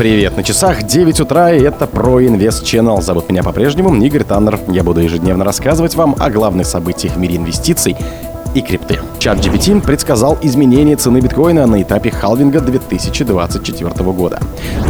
Привет, на часах 9 утра, и это про Инвест Channel. Зовут меня по-прежнему Игорь Таннер. Я буду ежедневно рассказывать вам о главных событиях в мире инвестиций и крипты. Чат GPT предсказал изменение цены биткоина на этапе халвинга 2024 года.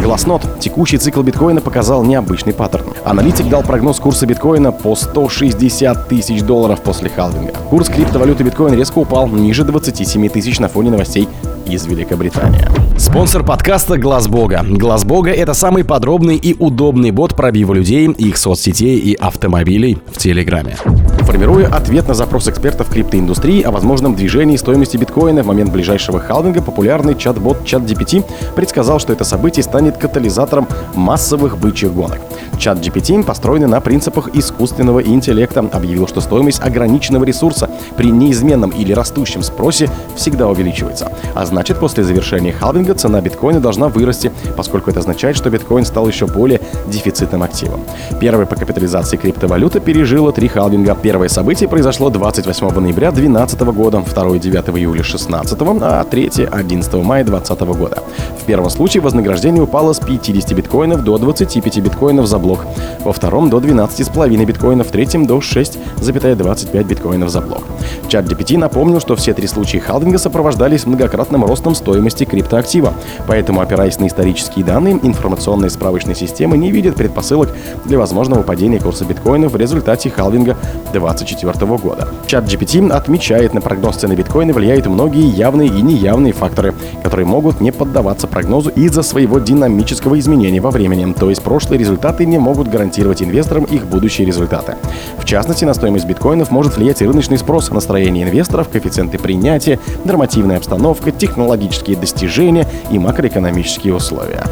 Гласнот. Текущий цикл биткоина показал необычный паттерн. Аналитик дал прогноз курса биткоина по 160 тысяч долларов после халвинга. Курс криптовалюты биткоин резко упал ниже 27 тысяч на фоне новостей из Великобритании. Спонсор подкаста Глаз Бога. Глаз Бога это самый подробный и удобный бот пробива людей, их соцсетей и автомобилей в Телеграме. Формируя ответ на запрос экспертов криптоиндустрии о возможном движении стоимости биткоина в момент ближайшего халвинга, популярный чат-бот ChatGPT предсказал, что это событие станет катализатором массовых бычьих гонок. Чат GPT, построенный на принципах искусственного интеллекта, объявил, что стоимость ограниченного ресурса при неизменном или растущем спросе всегда увеличивается. А значит, после завершения халвинга цена биткоина должна вырасти, поскольку это означает, что биткоин стал еще более дефицитным активом. Первый по капитализации криптовалюта пережила три халвинга. Первое событие произошло 28 ноября 2012 года, второе 9 июля 2016, а третье 11 мая 2020 года. В первом случае вознаграждение упало с 50 биткоинов до 25 биткоинов за блок во втором до 12,5 биткоинов, в третьем до 6,25 биткоинов за блок. Чат GPT напомнил, что все три случая халвинга сопровождались многократным ростом стоимости криптоактива, поэтому, опираясь на исторические данные, информационные справочные системы не видят предпосылок для возможного падения курса биткоина в результате халвинга 2024 года. Чат GPT отмечает, на прогноз цены биткоина влияют многие явные и неявные факторы, которые могут не поддаваться прогнозу из-за своего динамического изменения во времени, то есть прошлые результаты не могут гарантировать инвесторам их будущие результаты. В частности, на стоимость биткоинов может влиять рыночный спрос, настроение инвесторов, коэффициенты принятия, нормативная обстановка, технологические достижения и макроэкономические условия.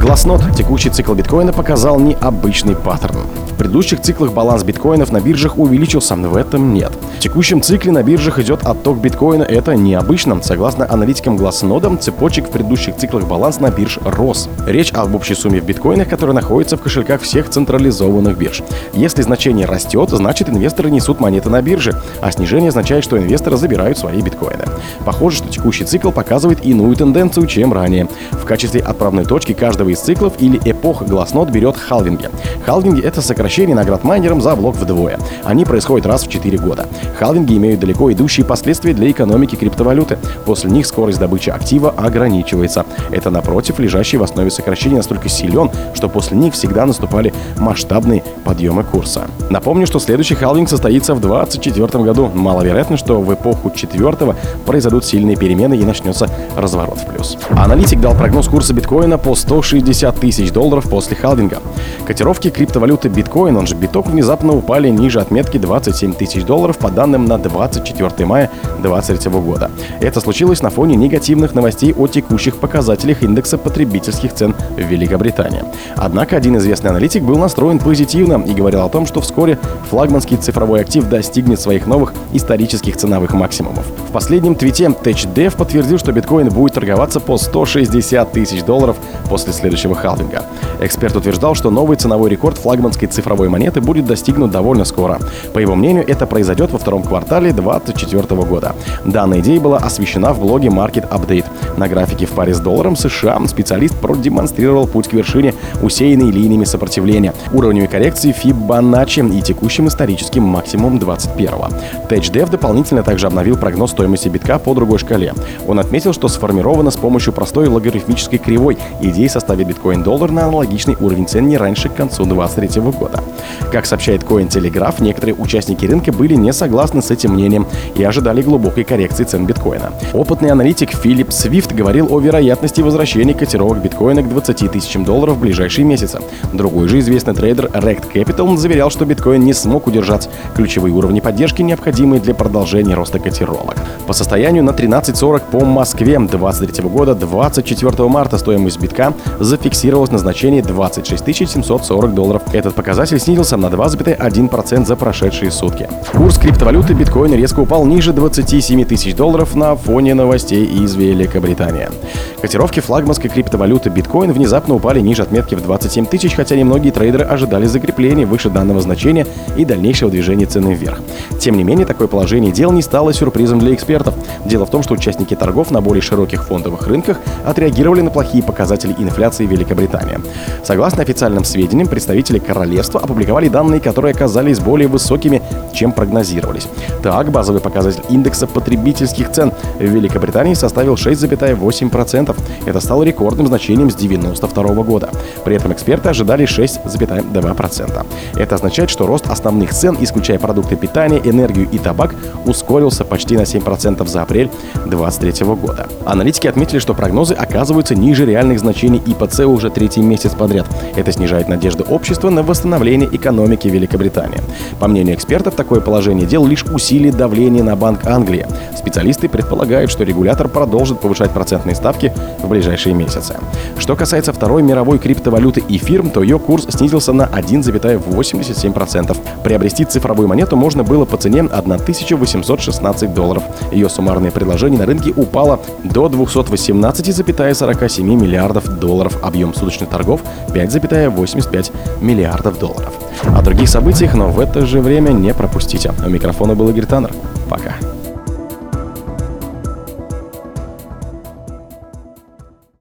Гласнот. Текущий цикл биткоина показал необычный паттерн. Предыдущих циклах баланс биткоинов на биржах увеличился, в этом нет. Текущем цикле на биржах идет отток биткоина, это необычно. Согласно аналитикам Гласнодом, цепочек в предыдущих циклах баланс на бирж рос. Речь об общей сумме в биткоинах, которая находится в кошельках всех централизованных бирж. Если значение растет, значит инвесторы несут монеты на бирже, а снижение означает, что инвесторы забирают свои биткоины. Похоже, что текущий цикл показывает иную тенденцию, чем ранее. В качестве отправной точки каждого из циклов или эпох Гласнот берет халвинги. Халвинги — это сокращение наград майнерам за блок вдвое. Они происходят раз в 4 года. Халвинги имеют далеко идущие последствия для экономики криптовалюты. После них скорость добычи актива ограничивается. Это, напротив, лежащий в основе сокращения настолько силен, что после них всегда наступает ожидали масштабные подъемы курса. Напомню, что следующий халвинг состоится в 2024 году. Маловероятно, что в эпоху четвертого произойдут сильные перемены и начнется разворот в плюс. Аналитик дал прогноз курса биткоина по 160 тысяч долларов после халвинга. Котировки криптовалюты биткоин, он же биток, внезапно упали ниже отметки 27 тысяч долларов по данным на 24 мая 2023 года. Это случилось на фоне негативных новостей о текущих показателях индекса потребительских цен в Великобритании. Однако один известный аналитик был настроен позитивно и говорил о том, что вскоре флагманский цифровой актив достигнет своих новых исторических ценовых максимумов. В последнем твите TechDev подтвердил, что биткоин будет торговаться по 160 тысяч долларов после следующего халвинга. Эксперт утверждал, что новый ценовой рекорд флагманской цифровой монеты будет достигнут довольно скоро. По его мнению, это произойдет во втором квартале 2024 года. Данная идея была освещена в блоге Market Update. На графике в паре с долларом США специалист продемонстрировал путь к вершине, усеянной линиями сопротивления уровнями коррекции Fibonacci и текущим историческим максимумом 21-го. TechDev дополнительно также обновил прогноз стоимости битка по другой шкале. Он отметил, что сформировано с помощью простой логарифмической кривой идеи составить биткоин-доллар на аналогичный уровень цен не раньше к концу 2023 года. Как сообщает Cointelegraph, некоторые участники рынка были не согласны с этим мнением и ожидали глубокой коррекции цен биткоина. Опытный аналитик Филипп Свифт говорил о вероятности возвращения котировок биткоина к 20 тысячам долларов в ближайшие месяцы. Другой же известный трейдер Rect Capital заверял, что биткоин не смог удержать ключевые уровни поддержки, необходимые для продолжения роста котировок. По состоянию на 13.40 по Москве 2023 года 24 марта стоимость битка зафиксировалась на значении 26 740 долларов. Этот показатель снизился на 2,1% за прошедшие сутки. Курс криптовалюты биткоин резко упал ниже 27 тысяч долларов на фоне новостей из Великобритании. Котировки флагманской криптовалюты биткоин внезапно упали ниже отметки в 27 тысяч, хотя немногие трейдеры ожидали закрепления выше данного значения и дальнейшего движения цены вверх. Тем не менее, такое положение дел не стало сюрпризом для экспертов. Дело в том, что участники торгов на более широких фондовых рынках отреагировали на плохие показатели инфляции Великобритании. Согласно официальным сведениям, представители королевства опубликовали данные, которые оказались более высокими, чем прогнозировались. Так, базовый показатель индекса потребительских цен в Великобритании составил 6,8%. Это стало рекордным значением с 1992 года. При этом эксперты ожидали 6,2%. Это означает, что рост основных цен, исключая продукты питания, энергию и табак, ускорился почти на 7% за апрель 2023 года. Аналитики отметили, что прогнозы оказываются ниже реальных значений ИПЦ уже третий месяц подряд. Это снижает надежды общества на восстановление экономики Великобритании. По мнению экспертов, такое положение дел лишь усилит давление на Банк Англии. Специалисты предполагают, что регулятор продолжит повышать процентные ставки в ближайшие месяцы. Что касается второй мировой криптовалюты эфир, то ее курс снизился на 1,87%. Приобрести цифровую монету можно было по цене 1816 долларов. Ее суммарное предложение на рынке упало до 218,47 миллиардов долларов. Объем суточных торгов 5,85 миллиардов долларов. О других событиях, но в это же время не пропустите. У микрофона был Игорь Таннер. Пока.